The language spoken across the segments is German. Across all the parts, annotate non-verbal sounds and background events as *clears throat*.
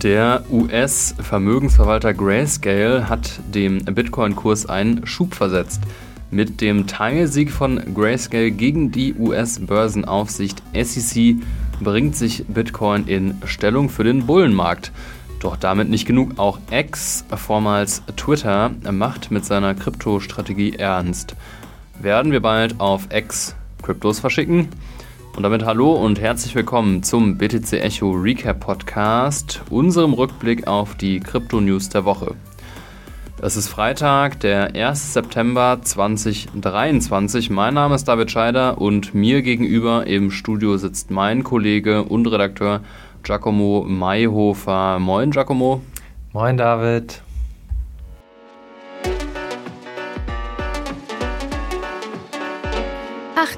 Der US-Vermögensverwalter Grayscale hat dem Bitcoin-Kurs einen Schub versetzt. Mit dem Teilsieg von Grayscale gegen die US-Börsenaufsicht SEC bringt sich Bitcoin in Stellung für den Bullenmarkt. Doch damit nicht genug. Auch X, vormals Twitter, macht mit seiner Kryptostrategie ernst. Werden wir bald auf X Kryptos verschicken? Und damit hallo und herzlich willkommen zum BTC Echo Recap Podcast, unserem Rückblick auf die Krypto-News der Woche. Es ist Freitag, der 1. September 2023. Mein Name ist David Scheider und mir gegenüber im Studio sitzt mein Kollege und Redakteur Giacomo Mayhofer. Moin, Giacomo. Moin, David.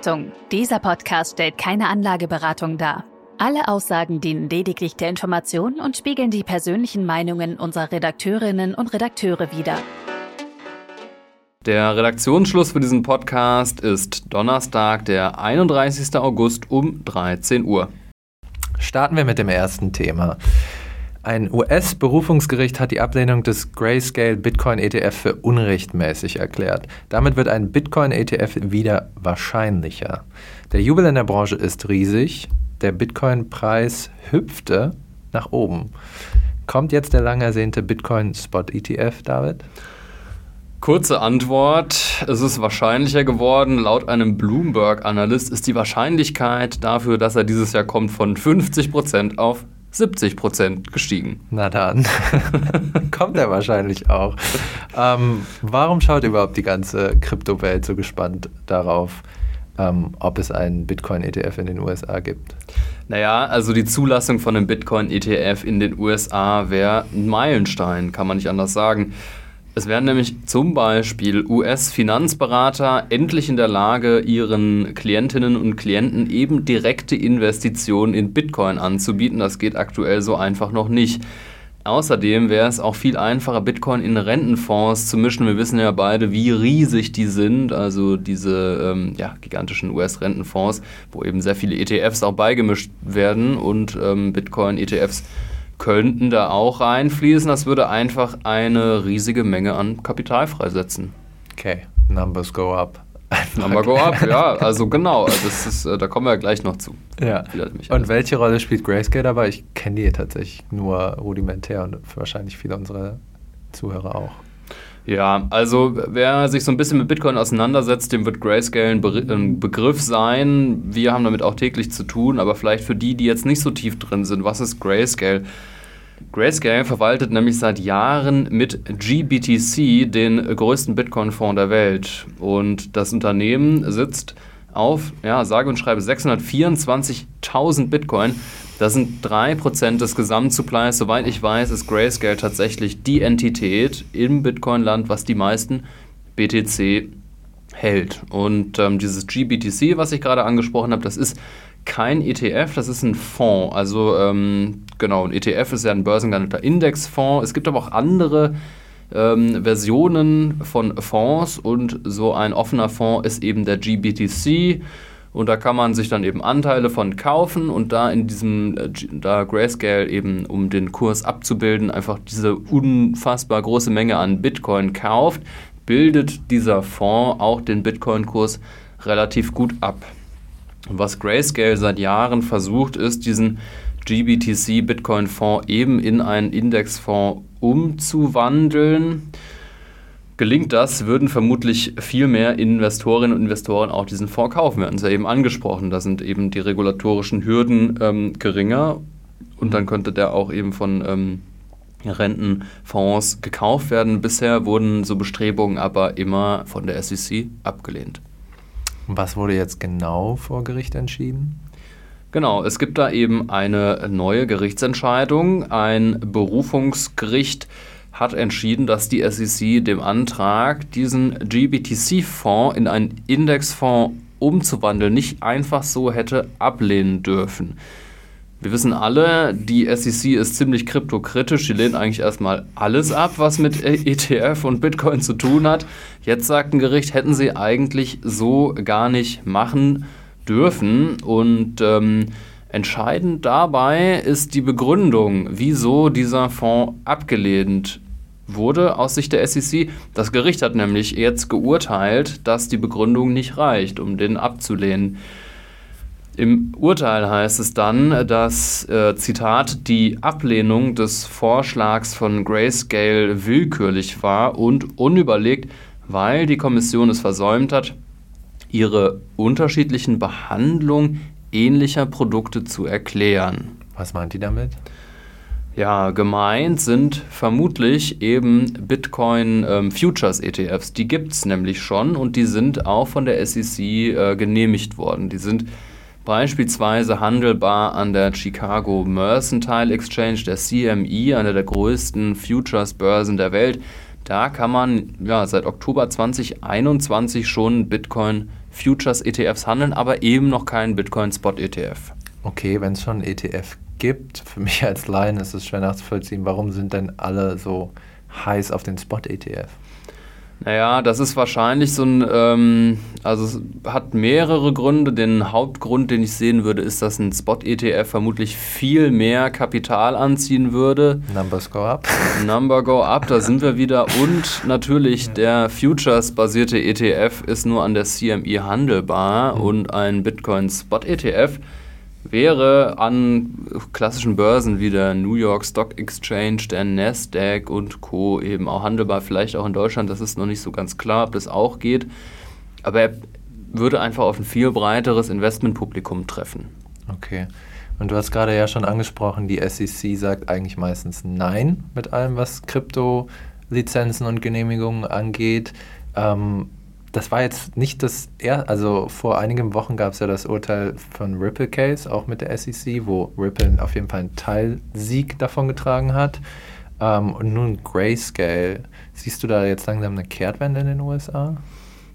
Achtung, dieser Podcast stellt keine Anlageberatung dar. Alle Aussagen dienen lediglich der Information und spiegeln die persönlichen Meinungen unserer Redakteurinnen und Redakteure wider. Der Redaktionsschluss für diesen Podcast ist Donnerstag, der 31. August um 13 Uhr. Starten wir mit dem ersten Thema. Ein US-Berufungsgericht hat die Ablehnung des Grayscale Bitcoin ETF für unrechtmäßig erklärt. Damit wird ein Bitcoin ETF wieder wahrscheinlicher. Der Jubel in der Branche ist riesig. Der Bitcoin-Preis hüpfte nach oben. Kommt jetzt der lang ersehnte Bitcoin Spot ETF, David? Kurze Antwort. Es ist wahrscheinlicher geworden. Laut einem Bloomberg-Analyst ist die Wahrscheinlichkeit dafür, dass er dieses Jahr kommt, von 50% auf 70 Prozent gestiegen. Na dann, *laughs* kommt er wahrscheinlich auch. Ähm, warum schaut überhaupt die ganze Kryptowelt so gespannt darauf, ähm, ob es einen Bitcoin-ETF in den USA gibt? Naja, also die Zulassung von einem Bitcoin-ETF in den USA wäre ein Meilenstein, kann man nicht anders sagen. Es wären nämlich zum Beispiel US-Finanzberater endlich in der Lage, ihren Klientinnen und Klienten eben direkte Investitionen in Bitcoin anzubieten. Das geht aktuell so einfach noch nicht. Außerdem wäre es auch viel einfacher, Bitcoin in Rentenfonds zu mischen. Wir wissen ja beide, wie riesig die sind, also diese ähm, ja, gigantischen US-Rentenfonds, wo eben sehr viele ETFs auch beigemischt werden und ähm, Bitcoin-ETFs könnten da auch reinfließen. Das würde einfach eine riesige Menge an Kapital freisetzen. Okay, Numbers go up. *laughs* Number go up, ja, also genau. Also das ist, äh, da kommen wir gleich noch zu. Ja. Und welche Rolle spielt Grayscale dabei? Ich kenne die tatsächlich nur rudimentär und wahrscheinlich viele unserer Zuhörer auch. Ja, also wer sich so ein bisschen mit Bitcoin auseinandersetzt, dem wird Grayscale ein, Be ein, Begriff sein. Wir haben damit auch täglich zu tun, aber vielleicht für die, die jetzt nicht so tief drin sind, was ist Grayscale? Grayscale verwaltet nämlich seit Jahren mit GBTC den größten Bitcoin-Fonds der Welt. Und das Unternehmen sitzt auf, ja, sage und schreibe 624.000 Bitcoin. Das sind 3% des Gesamtsupplies. Soweit ich weiß, ist Grayscale tatsächlich die Entität im Bitcoin-Land, was die meisten BTC hält. Und ähm, dieses GBTC, was ich gerade angesprochen habe, das ist kein ETF, das ist ein Fonds. Also ähm, genau, ein ETF ist ja ein börsengehandelter Indexfonds. Es gibt aber auch andere ähm, Versionen von Fonds und so ein offener Fonds ist eben der GBTC. Und da kann man sich dann eben Anteile von kaufen und da in diesem, äh, da Grayscale eben, um den Kurs abzubilden, einfach diese unfassbar große Menge an Bitcoin kauft, bildet dieser Fonds auch den Bitcoin-Kurs relativ gut ab. Was Grayscale seit Jahren versucht, ist, diesen GBTC Bitcoin Fonds eben in einen Indexfonds umzuwandeln. Gelingt das, würden vermutlich viel mehr Investorinnen und Investoren auch diesen Fonds kaufen. Wir hatten es ja eben angesprochen, da sind eben die regulatorischen Hürden ähm, geringer und dann könnte der auch eben von ähm, Rentenfonds gekauft werden. Bisher wurden so Bestrebungen aber immer von der SEC abgelehnt. Was wurde jetzt genau vor Gericht entschieden? Genau, es gibt da eben eine neue Gerichtsentscheidung. Ein Berufungsgericht hat entschieden, dass die SEC dem Antrag, diesen GBTC-Fonds in einen Indexfonds umzuwandeln, nicht einfach so hätte ablehnen dürfen. Wir wissen alle, die SEC ist ziemlich kryptokritisch. Die lehnt eigentlich erstmal alles ab, was mit ETF und Bitcoin zu tun hat. Jetzt sagt ein Gericht, hätten sie eigentlich so gar nicht machen dürfen. Und ähm, Entscheidend dabei ist die Begründung, wieso dieser Fonds abgelehnt wurde aus Sicht der SEC. Das Gericht hat nämlich jetzt geurteilt, dass die Begründung nicht reicht, um den abzulehnen. Im Urteil heißt es dann, dass, äh, Zitat, die Ablehnung des Vorschlags von Grayscale willkürlich war und unüberlegt, weil die Kommission es versäumt hat, ihre unterschiedlichen Behandlung ähnlicher Produkte zu erklären. Was meint die damit? Ja, gemeint sind vermutlich eben Bitcoin ähm, Futures ETFs. Die gibt es nämlich schon und die sind auch von der SEC äh, genehmigt worden. Die sind beispielsweise handelbar an der Chicago Mercantile Exchange, der CME, einer der größten Futures-Börsen der Welt. Da kann man ja, seit Oktober 2021 schon Bitcoin Futures ETFs handeln, aber eben noch keinen Bitcoin Spot ETF. Okay, wenn es schon ETF gibt, für mich als Laien ist es schwer nachzuvollziehen, warum sind denn alle so heiß auf den Spot ETF? Naja, das ist wahrscheinlich so ein, ähm, also es hat mehrere Gründe. Den Hauptgrund, den ich sehen würde, ist, dass ein Spot-ETF vermutlich viel mehr Kapital anziehen würde. Numbers go up. *laughs* Number go up, da sind wir wieder. Und natürlich der Futures-basierte ETF ist nur an der CME handelbar mhm. und ein Bitcoin-Spot-ETF wäre an klassischen Börsen wie der New York Stock Exchange, der Nasdaq und Co. eben auch handelbar, vielleicht auch in Deutschland, das ist noch nicht so ganz klar, ob das auch geht. Aber er würde einfach auf ein viel breiteres Investmentpublikum treffen. Okay. Und du hast gerade ja schon angesprochen, die SEC sagt eigentlich meistens Nein mit allem, was Krypto-Lizenzen und Genehmigungen angeht. Ähm, das war jetzt nicht das er also vor einigen Wochen gab es ja das Urteil von Ripple Case, auch mit der SEC, wo Ripple auf jeden Fall einen Teilsieg davon getragen hat. Ähm, und nun Grayscale. Siehst du da jetzt langsam eine Kehrtwende in den USA?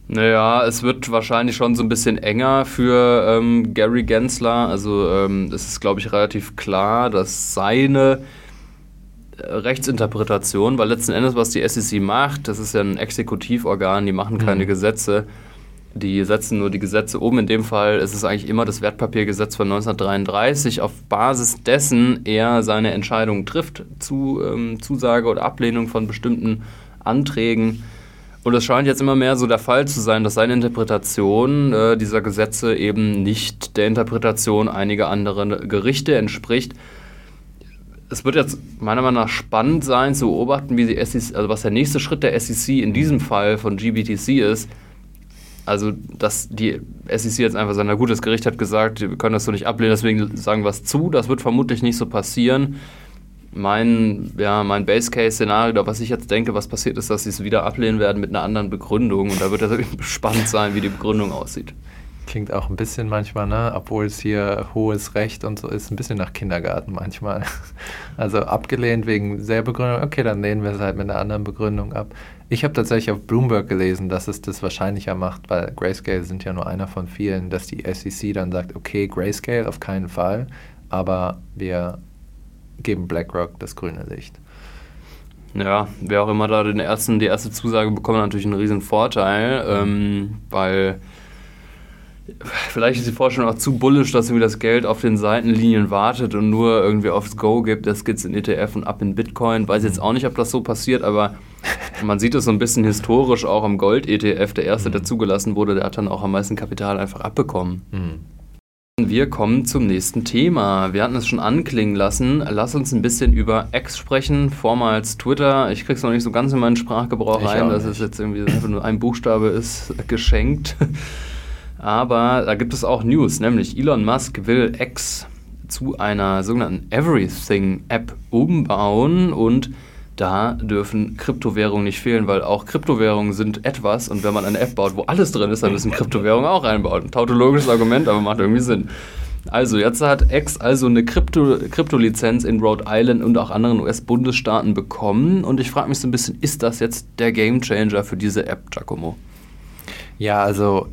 Naja, es wird wahrscheinlich schon so ein bisschen enger für ähm, Gary Gensler. Also ähm, es ist, glaube ich, relativ klar, dass seine Rechtsinterpretation, weil letzten Endes, was die SEC macht, das ist ja ein Exekutivorgan, die machen keine mhm. Gesetze, die setzen nur die Gesetze um. In dem Fall ist es eigentlich immer das Wertpapiergesetz von 1933, auf Basis dessen er seine Entscheidung trifft zu ähm, Zusage oder Ablehnung von bestimmten Anträgen. Und es scheint jetzt immer mehr so der Fall zu sein, dass seine Interpretation äh, dieser Gesetze eben nicht der Interpretation einiger anderer Gerichte entspricht es wird jetzt meiner Meinung nach spannend sein zu beobachten, wie die SEC, also was der nächste Schritt der SEC in diesem Fall von GBTC ist. Also, dass die SEC jetzt einfach sagt, na gut, das Gericht hat gesagt, wir können das so nicht ablehnen, deswegen sagen wir es zu. Das wird vermutlich nicht so passieren. Mein, ja, mein Base-Case-Szenario, was ich jetzt denke, was passiert ist, dass sie es wieder ablehnen werden mit einer anderen Begründung. Und da wird es *laughs* spannend sein, wie die Begründung aussieht. Klingt auch ein bisschen manchmal, ne, obwohl es hier hohes Recht und so ist, ein bisschen nach Kindergarten manchmal. *laughs* Also abgelehnt wegen sehr Begründung, okay, dann lehnen wir es halt mit einer anderen Begründung ab. Ich habe tatsächlich auf Bloomberg gelesen, dass es das wahrscheinlicher macht, weil Grayscale sind ja nur einer von vielen, dass die SEC dann sagt, okay, Grayscale auf keinen Fall, aber wir geben BlackRock das grüne Licht. Ja, wer auch immer da den ersten, die erste Zusage bekommt, natürlich einen riesen Vorteil, ähm, weil Vielleicht ist die Vorstellung auch zu bullisch, dass irgendwie das Geld auf den Seitenlinien wartet und nur irgendwie aufs Go gibt, das geht's in ETF und ab in Bitcoin. Weiß jetzt auch nicht, ob das so passiert, aber man sieht es so ein bisschen historisch auch am Gold-ETF. Der erste, der zugelassen wurde, der hat dann auch am meisten Kapital einfach abbekommen. Mhm. Wir kommen zum nächsten Thema. Wir hatten es schon anklingen lassen. Lass uns ein bisschen über X sprechen, vormals Twitter. Ich krieg's noch nicht so ganz in meinen Sprachgebrauch rein, dass es jetzt irgendwie einfach nur ein Buchstabe ist, geschenkt. Aber da gibt es auch News, nämlich Elon Musk will X zu einer sogenannten Everything-App umbauen und da dürfen Kryptowährungen nicht fehlen, weil auch Kryptowährungen sind etwas und wenn man eine App baut, wo alles drin ist, dann müssen Kryptowährungen auch reinbauen. Ein tautologisches Argument, aber macht irgendwie Sinn. Also, jetzt hat X also eine Krypto-Lizenz in Rhode Island und auch anderen US-Bundesstaaten bekommen und ich frage mich so ein bisschen, ist das jetzt der Gamechanger für diese App, Giacomo? Ja, also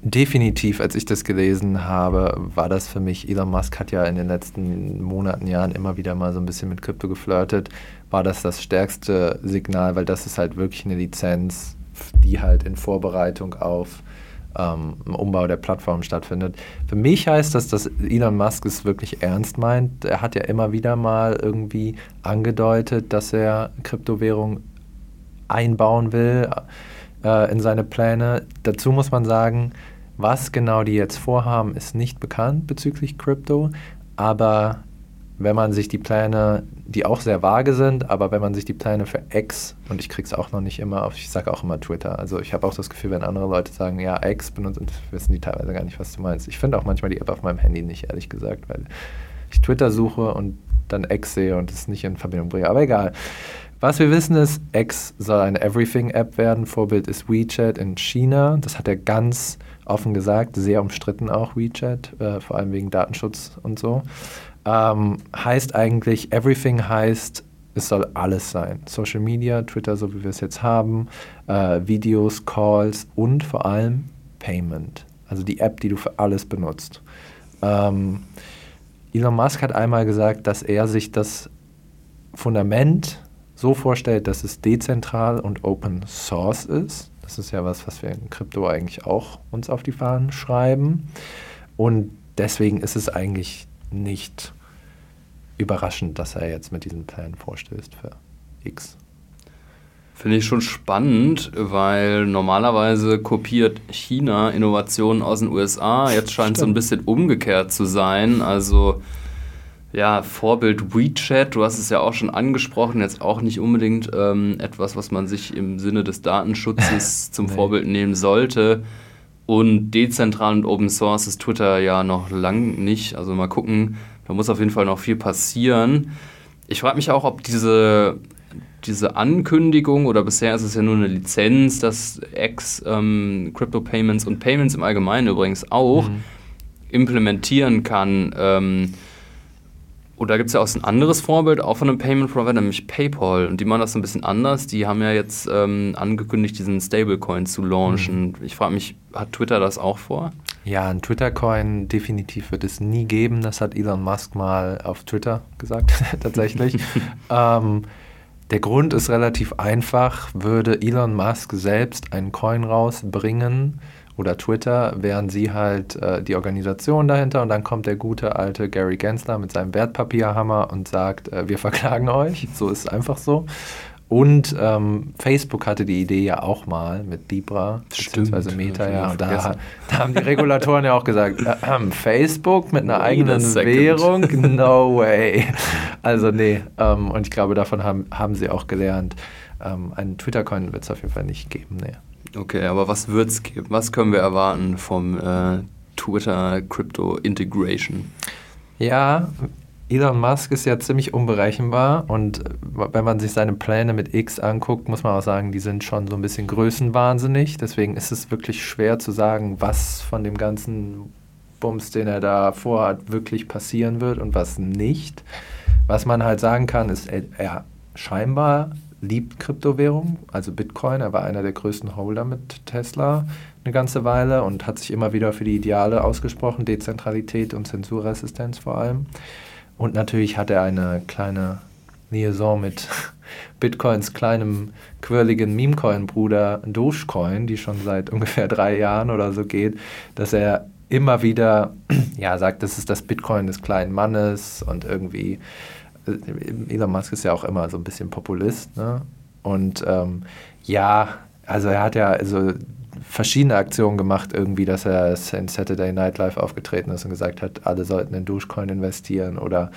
Definitiv, als ich das gelesen habe, war das für mich, Elon Musk hat ja in den letzten Monaten, Jahren immer wieder mal so ein bisschen mit Krypto geflirtet, war das das stärkste Signal, weil das ist halt wirklich eine Lizenz, die halt in Vorbereitung auf ähm, Umbau der Plattform stattfindet. Für mich heißt das, dass Elon Musk es wirklich ernst meint. Er hat ja immer wieder mal irgendwie angedeutet, dass er Kryptowährung einbauen will äh, in seine Pläne. Dazu muss man sagen, was genau die jetzt vorhaben, ist nicht bekannt bezüglich Krypto, aber wenn man sich die Pläne, die auch sehr vage sind, aber wenn man sich die Pläne für X, und ich krieg's auch noch nicht immer auf, ich sage auch immer Twitter, also ich habe auch das Gefühl, wenn andere Leute sagen, ja, X benutzen, wissen die teilweise gar nicht, was du meinst. Ich finde auch manchmal die App auf meinem Handy nicht, ehrlich gesagt, weil ich Twitter suche und dann X sehe und es nicht in Verbindung bringe. Aber egal. Was wir wissen ist, X soll eine Everything-App werden. Vorbild ist WeChat in China. Das hat er ganz offen gesagt, sehr umstritten auch WeChat, äh, vor allem wegen Datenschutz und so. Ähm, heißt eigentlich, Everything heißt, es soll alles sein. Social Media, Twitter, so wie wir es jetzt haben, äh, Videos, Calls und vor allem Payment. Also die App, die du für alles benutzt. Ähm, Elon Musk hat einmal gesagt, dass er sich das Fundament so vorstellt, dass es dezentral und Open Source ist. Das ist ja was, was wir in Krypto eigentlich auch uns auf die Fahnen schreiben. Und deswegen ist es eigentlich nicht überraschend, dass er jetzt mit diesem Plan vorstößt für X. Finde ich schon spannend, weil normalerweise kopiert China Innovationen aus den USA. Jetzt scheint es so ein bisschen umgekehrt zu sein. Also ja, Vorbild WeChat, du hast es ja auch schon angesprochen, jetzt auch nicht unbedingt ähm, etwas, was man sich im Sinne des Datenschutzes *laughs* zum nee. Vorbild nehmen sollte. Und dezentral und Open Source ist Twitter ja noch lang nicht. Also mal gucken, da muss auf jeden Fall noch viel passieren. Ich frage mich auch, ob diese, diese Ankündigung, oder bisher ist es ja nur eine Lizenz, dass X ähm, Crypto Payments und Payments im Allgemeinen übrigens auch mhm. implementieren kann. Ähm, oder gibt es ja auch ein anderes Vorbild, auch von einem Payment Provider, nämlich PayPal. Und die machen das so ein bisschen anders. Die haben ja jetzt ähm, angekündigt, diesen Stablecoin zu launchen. Mhm. Ich frage mich, hat Twitter das auch vor? Ja, ein Twitter-Coin definitiv wird es nie geben. Das hat Elon Musk mal auf Twitter gesagt, *laughs* tatsächlich. *laughs* ähm, der Grund ist relativ einfach. Würde Elon Musk selbst einen Coin rausbringen, oder Twitter, wären sie halt äh, die Organisation dahinter und dann kommt der gute alte Gary Gensler mit seinem Wertpapierhammer und sagt, äh, wir verklagen euch. So ist es einfach so. Und ähm, Facebook hatte die Idee ja auch mal mit Libra, beziehungsweise Meta, ja. Und da, *laughs* da, haben die Regulatoren ja auch gesagt, äh, äh, Facebook mit einer eigenen Währung? *laughs* No way. Also nee, ähm, und ich glaube, davon haben, haben sie auch gelernt. Ähm, einen Twitter-Coin wird es auf jeden Fall nicht geben, nee. Okay, aber was wird es geben? Was können wir erwarten vom äh, Twitter Crypto Integration? Ja, Elon Musk ist ja ziemlich unberechenbar und wenn man sich seine Pläne mit X anguckt, muss man auch sagen, die sind schon so ein bisschen größenwahnsinnig. Deswegen ist es wirklich schwer zu sagen, was von dem ganzen Bums, den er da vorhat, wirklich passieren wird und was nicht. Was man halt sagen kann, ist, er scheinbar liebt Kryptowährung, also Bitcoin. Er war einer der größten Holder mit Tesla eine ganze Weile und hat sich immer wieder für die Ideale ausgesprochen, Dezentralität und Zensurresistenz vor allem. Und natürlich hat er eine kleine Liaison mit *laughs* Bitcoins kleinem, quirligen Memecoin-Bruder Dogecoin, die schon seit *laughs* ungefähr drei Jahren oder so geht, dass er immer wieder *clears throat* ja, sagt, das ist das Bitcoin des kleinen Mannes und irgendwie Elon Musk ist ja auch immer so ein bisschen Populist, ne? Und ähm, ja, also er hat ja also verschiedene Aktionen gemacht, irgendwie, dass er in Saturday Night Live aufgetreten ist und gesagt hat, alle sollten in Dogecoin investieren oder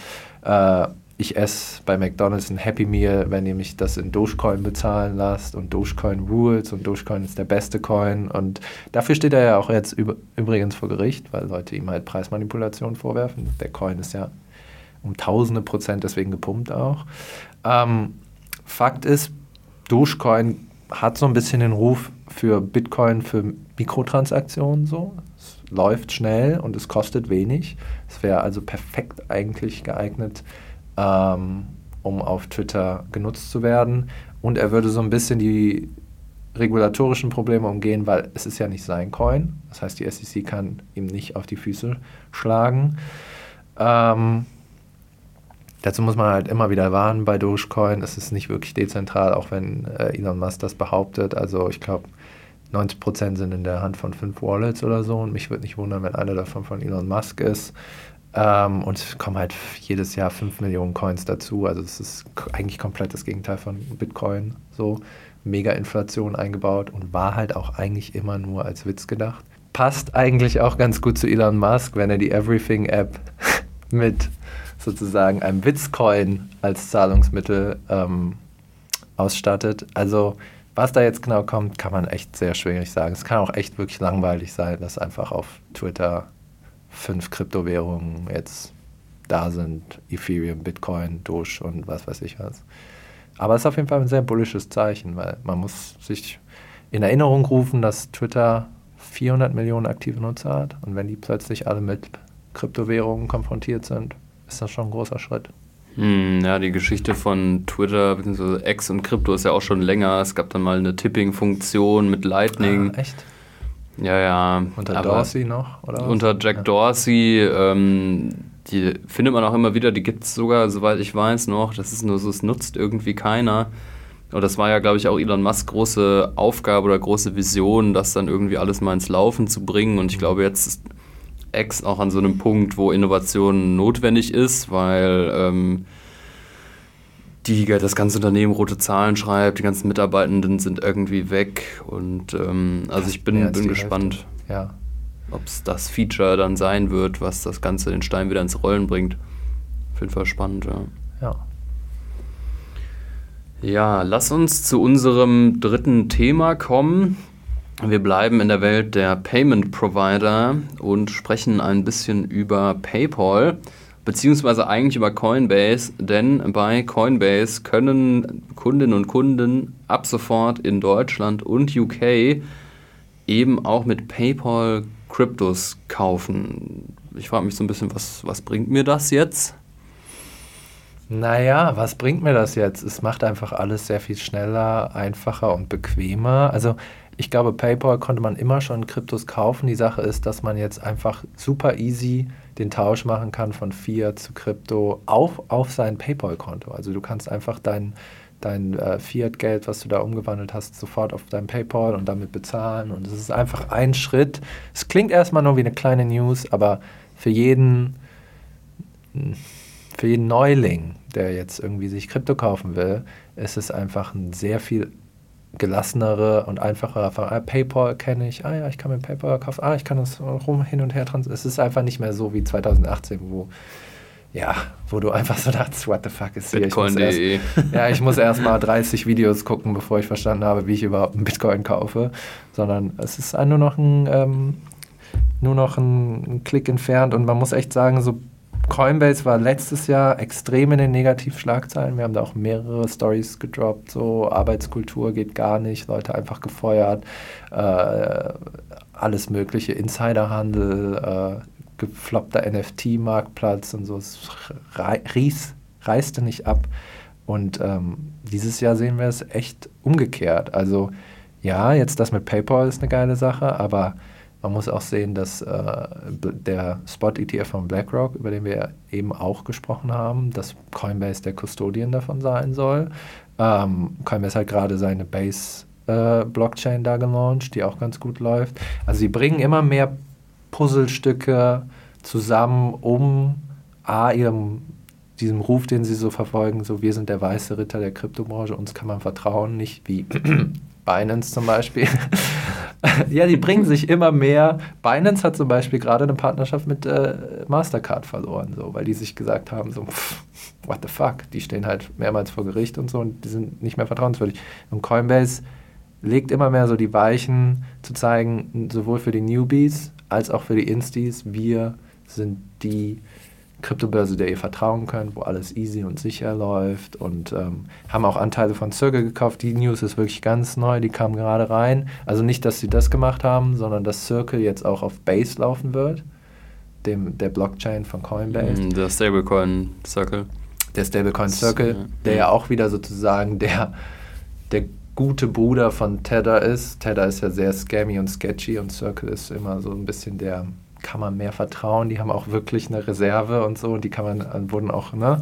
äh, ich esse bei McDonalds ein Happy Meal, wenn ihr mich das in Dogecoin bezahlen lasst und Dogecoin rules und Dogecoin ist der beste Coin und dafür steht er ja auch jetzt übrigens vor Gericht, weil Leute ihm halt Preismanipulation vorwerfen. Der Coin ist ja um tausende Prozent deswegen gepumpt auch. Ähm, Fakt ist, Dogecoin hat so ein bisschen den Ruf für Bitcoin für Mikrotransaktionen so. Es läuft schnell und es kostet wenig. Es wäre also perfekt eigentlich geeignet, ähm, um auf Twitter genutzt zu werden. Und er würde so ein bisschen die regulatorischen Probleme umgehen, weil es ist ja nicht sein Coin. Das heißt, die SEC kann ihm nicht auf die Füße schlagen. Ähm, Dazu muss man halt immer wieder warnen bei Dogecoin. Es ist nicht wirklich dezentral, auch wenn äh, Elon Musk das behauptet. Also ich glaube, 90% sind in der Hand von fünf Wallets oder so und mich würde nicht wundern, wenn einer davon von Elon Musk ist. Ähm, und es kommen halt jedes Jahr 5 Millionen Coins dazu. Also es ist eigentlich komplett das Gegenteil von Bitcoin. So mega Inflation eingebaut und war halt auch eigentlich immer nur als Witz gedacht. Passt eigentlich auch ganz gut zu Elon Musk, wenn er die Everything-App *laughs* mit sozusagen einem Witzcoin als Zahlungsmittel ähm, ausstattet. Also was da jetzt genau kommt, kann man echt sehr schwierig sagen. Es kann auch echt wirklich langweilig sein, dass einfach auf Twitter fünf Kryptowährungen jetzt da sind. Ethereum, Bitcoin, Doge und was weiß ich was. Aber es ist auf jeden Fall ein sehr bullisches Zeichen, weil man muss sich in Erinnerung rufen, dass Twitter 400 Millionen aktive Nutzer hat. Und wenn die plötzlich alle mit Kryptowährungen konfrontiert sind, ist das schon ein großer Schritt. Hm, ja, die Geschichte von Twitter bzw. X und Krypto ist ja auch schon länger. Es gab dann mal eine Tipping-Funktion mit Lightning. Ah, echt? Ja, ja. Unter Dorsey noch? Oder was? Unter Jack ja. Dorsey. Ähm, die findet man auch immer wieder. Die gibt es sogar, soweit ich weiß, noch. Das ist nur so, es nutzt irgendwie keiner. Und das war ja, glaube ich, auch Elon Musk große Aufgabe oder große Vision, das dann irgendwie alles mal ins Laufen zu bringen. Und ich glaube, jetzt ist X auch an so einem Punkt, wo Innovation notwendig ist, weil ähm, die, das ganze Unternehmen rote Zahlen schreibt, die ganzen Mitarbeitenden sind irgendwie weg und ähm, also ich bin, bin gespannt, ja. ob es das Feature dann sein wird, was das Ganze den Stein wieder ins Rollen bringt. Auf jeden Fall spannend, ja. Ja. Ja, lass uns zu unserem dritten Thema kommen. Wir bleiben in der Welt der Payment Provider und sprechen ein bisschen über PayPal, beziehungsweise eigentlich über Coinbase, denn bei Coinbase können Kundinnen und Kunden ab sofort in Deutschland und UK eben auch mit PayPal Kryptos kaufen. Ich frage mich so ein bisschen, was, was bringt mir das jetzt? Naja, was bringt mir das jetzt? Es macht einfach alles sehr viel schneller, einfacher und bequemer. Also ich glaube, PayPal konnte man immer schon Kryptos kaufen. Die Sache ist, dass man jetzt einfach super easy den Tausch machen kann von Fiat zu Krypto auch auf sein PayPal-Konto. Also du kannst einfach dein, dein äh, Fiat-Geld, was du da umgewandelt hast, sofort auf dein PayPal und damit bezahlen. Und es ist einfach ein Schritt. Es klingt erstmal nur wie eine kleine News, aber für jeden, für jeden Neuling, der jetzt irgendwie sich Krypto kaufen will, ist es einfach ein sehr viel gelassenere und einfachere. Ah, PayPal kenne ich, ah ja, ich kann mit PayPal kaufen, ah, ich kann das rum hin und her transferieren. Es ist einfach nicht mehr so wie 2018, wo ja, wo du einfach so dachtest, what the fuck ist hier? Bitcoin.de. Ja, ich muss erst mal 30 Videos gucken, bevor ich verstanden habe, wie ich überhaupt einen Bitcoin kaufe. Sondern es ist nur noch ein, ähm, nur noch ein Klick entfernt und man muss echt sagen, so Coinbase war letztes Jahr extrem in den Negativschlagzeilen. Wir haben da auch mehrere Stories gedroppt. So Arbeitskultur geht gar nicht, Leute einfach gefeuert, äh, alles mögliche, Insiderhandel, äh, gefloppter NFT-Marktplatz und so. Es ries, reiste nicht ab. Und ähm, dieses Jahr sehen wir es echt umgekehrt. Also ja, jetzt das mit PayPal ist eine geile Sache, aber man muss auch sehen, dass äh, der Spot-ETF von BlackRock, über den wir eben auch gesprochen haben, dass Coinbase der Custodian davon sein soll. Ähm, Coinbase hat gerade seine Base-Blockchain äh, da gelauncht, die auch ganz gut läuft. Also sie bringen immer mehr Puzzlestücke zusammen, um A, ihrem diesem Ruf, den sie so verfolgen, so wir sind der weiße Ritter der Kryptobranche, uns kann man vertrauen, nicht wie *clears throat* Binance zum Beispiel. *laughs* ja, die bringen sich immer mehr. Binance hat zum Beispiel gerade eine Partnerschaft mit äh, Mastercard verloren, so, weil die sich gesagt haben, so, pff, what the fuck, die stehen halt mehrmals vor Gericht und so und die sind nicht mehr vertrauenswürdig. Und Coinbase legt immer mehr so die Weichen zu zeigen, sowohl für die Newbies als auch für die Instis, wir sind die Kryptobörse, der ihr vertrauen könnt, wo alles easy und sicher läuft und ähm, haben auch Anteile von Circle gekauft. Die News ist wirklich ganz neu, die kam gerade rein. Also nicht, dass sie das gemacht haben, sondern dass Circle jetzt auch auf Base laufen wird, dem, der Blockchain von Coinbase. Mm, der Stablecoin Circle. Der Stablecoin Circle, der ja auch wieder sozusagen der, der gute Bruder von Tether ist. Tether ist ja sehr scammy und sketchy und Circle ist immer so ein bisschen der kann man mehr vertrauen. Die haben auch wirklich eine Reserve und so und die kann man, äh, wurden auch, ne?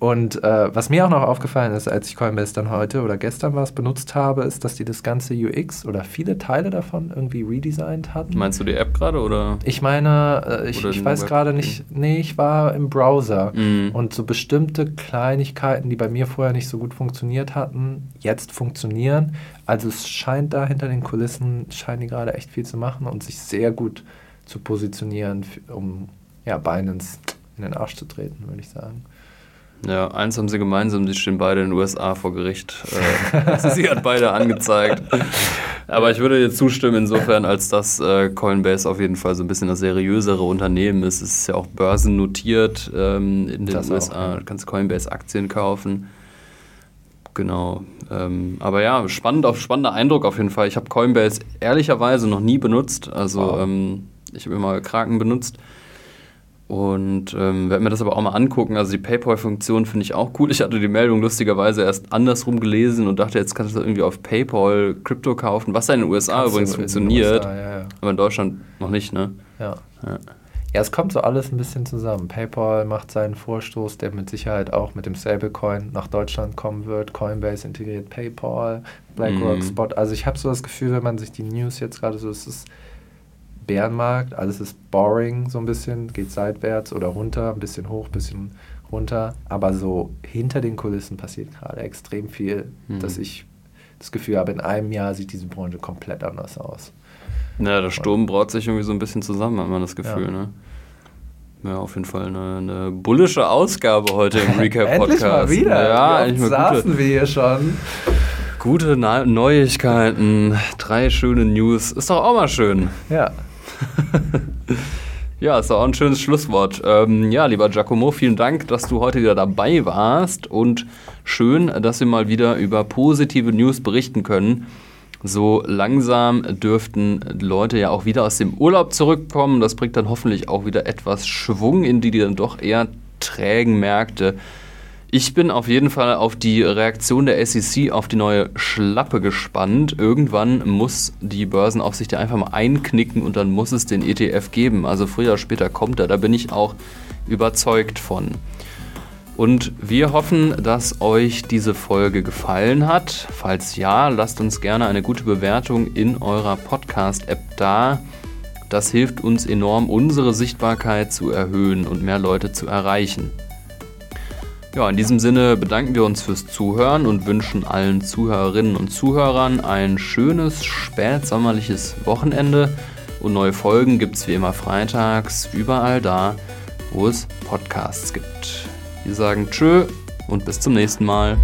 Und äh, was mir auch noch aufgefallen ist, als ich Coinbase dann heute oder gestern was benutzt habe, ist, dass die das ganze UX oder viele Teile davon irgendwie redesigned hatten. Meinst du die App gerade oder? Ich meine, äh, ich, ich weiß gerade nicht, nee, ich war im Browser Mhm. und so bestimmte Kleinigkeiten, die bei mir vorher nicht so gut funktioniert hatten, jetzt funktionieren. Also es scheint da hinter den Kulissen, scheinen die gerade echt viel zu machen und sich sehr gut zu positionieren, um ja, Binance in den Arsch zu treten, würde ich sagen. Ja, eins haben sie gemeinsam, die stehen beide in den USA vor Gericht. Äh, *laughs* sie hat beide angezeigt. Aber ich würde dir zustimmen, insofern, als dass äh, Coinbase auf jeden Fall so ein bisschen das seriösere Unternehmen ist. Es ist ja auch börsennotiert ähm, in den Das auch, USA. ja. Du kannst Coinbase-Aktien kaufen. Genau. Ähm, aber ja, spannend, auf, spannender Eindruck auf jeden Fall. Ich habe Coinbase ehrlicherweise noch nie benutzt. Also Wow. ähm, ich habe immer Kraken benutzt. Und ähm, werde mir das aber auch mal angucken. Also die PayPal-Funktion finde ich auch cool. Ich hatte die Meldung lustigerweise erst andersrum gelesen und dachte, jetzt kannst du irgendwie auf PayPal Krypto kaufen, was ja in den USA Kannst übrigens funktioniert, USA, ja, ja. aber in Deutschland noch nicht, ne? Ja. Ja. Ja, es kommt so alles ein bisschen zusammen. PayPal macht seinen Vorstoß, der mit Sicherheit auch mit dem Stablecoin nach Deutschland kommen wird. Coinbase integriert PayPal, BlackRock, Mhm. Spot. Also ich habe so das Gefühl, wenn man sich die News jetzt gerade so, es ist Bärenmarkt, alles ist boring so ein bisschen, geht seitwärts oder runter, ein bisschen hoch, ein bisschen runter. Aber so hinter den Kulissen passiert gerade extrem viel, Mhm. dass ich das Gefühl habe, in einem Jahr sieht diese Branche komplett anders aus. Ja, der Sturm braut sich irgendwie so ein bisschen zusammen, hat man das Gefühl, Ja. ne? Ja, auf jeden Fall eine, eine bullische Ausgabe heute im *laughs* Recap-Podcast. Endlich mal wieder. Ja, endlich mal gute, saßen wir hier schon. gute Neuigkeiten, drei schöne News. Ist doch auch mal schön. Ja. *laughs* Ja, ist auch ein schönes Schlusswort. Ähm, ja, lieber Giacomo, vielen Dank, dass du heute wieder dabei warst und schön, dass wir mal wieder über positive News berichten können. So langsam dürften Leute ja auch wieder aus dem Urlaub zurückkommen. Das bringt dann hoffentlich auch wieder etwas Schwung in die, die dann doch eher trägen Märkte. Ich bin auf jeden Fall auf die Reaktion der SEC auf die neue Schlappe gespannt. Irgendwann muss die Börsenaufsicht ja einfach mal einknicken und dann muss es den ETF geben. Also früher oder später kommt er, da bin ich auch überzeugt von. Und wir hoffen, dass euch diese Folge gefallen hat. Falls ja, lasst uns gerne eine gute Bewertung in eurer Podcast-App da. Das hilft uns enorm, unsere Sichtbarkeit zu erhöhen und mehr Leute zu erreichen. Ja, in diesem Sinne bedanken wir uns fürs Zuhören und wünschen allen Zuhörerinnen und Zuhörern ein schönes spätsommerliches Wochenende. Und neue Folgen gibt es wie immer freitags überall da, wo es Podcasts gibt. Wir sagen Tschö und bis zum nächsten Mal.